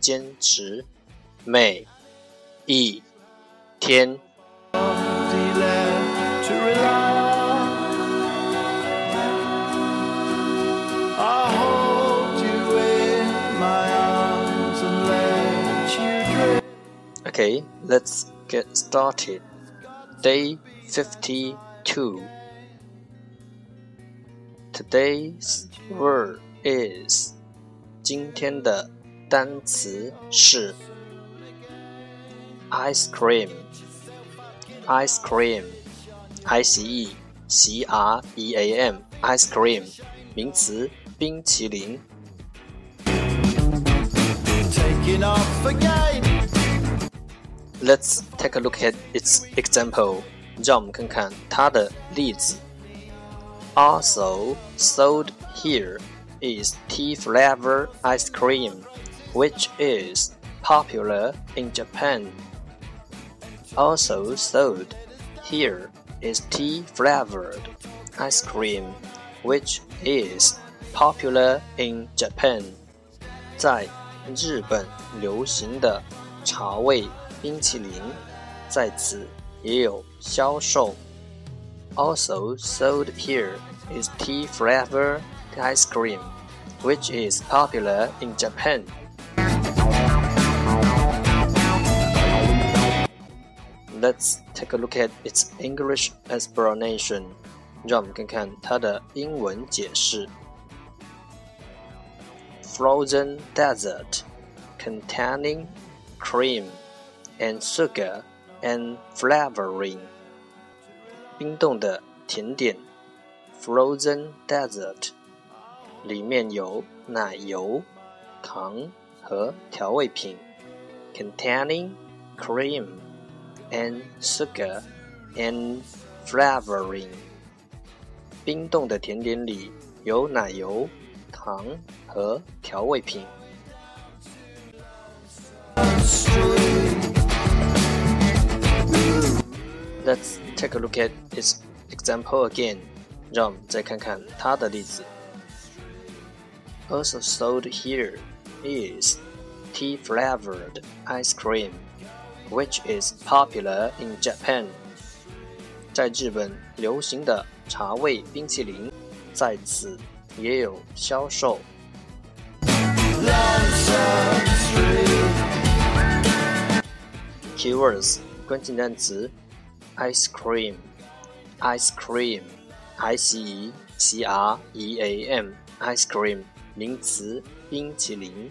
坚持。每一天。Okay, let's get started. Day 52. Today's word is 今天的 单词是 ice cream ice cream i c e c r e a m ice cream 名词冰淇淋 Let's take a look at its example 让我们看看它的例子 Also sold here is tea flavor ice cream which is popular in Japan also sold here is tea flavored ice cream, which is popular in Japan. 在日本流行的茶味冰淇淋在此也有销售。Also sold here is tea flavored ice cream, which is popular in Japan. Let's take a look at its English explanation. 让我们看看它的英文解释。Frozen dessert containing cream and sugar and flavoring. 冰冻的甜点，frozen dessert，里面有奶油、糖和调味品，containing cream and sugar and flavoring。冰冻的甜点里有奶油、糖和调味品。Let's take a look at its example again. 让我们再看看它的例子。Also sold here is tea-flavored ice cream which is popular in Japan。在日本流行的茶味冰淇淋在此也有销售。Keywords 关键单词：ice cream，ice cream，i c e c r e a m，ice cream 名词冰淇淋。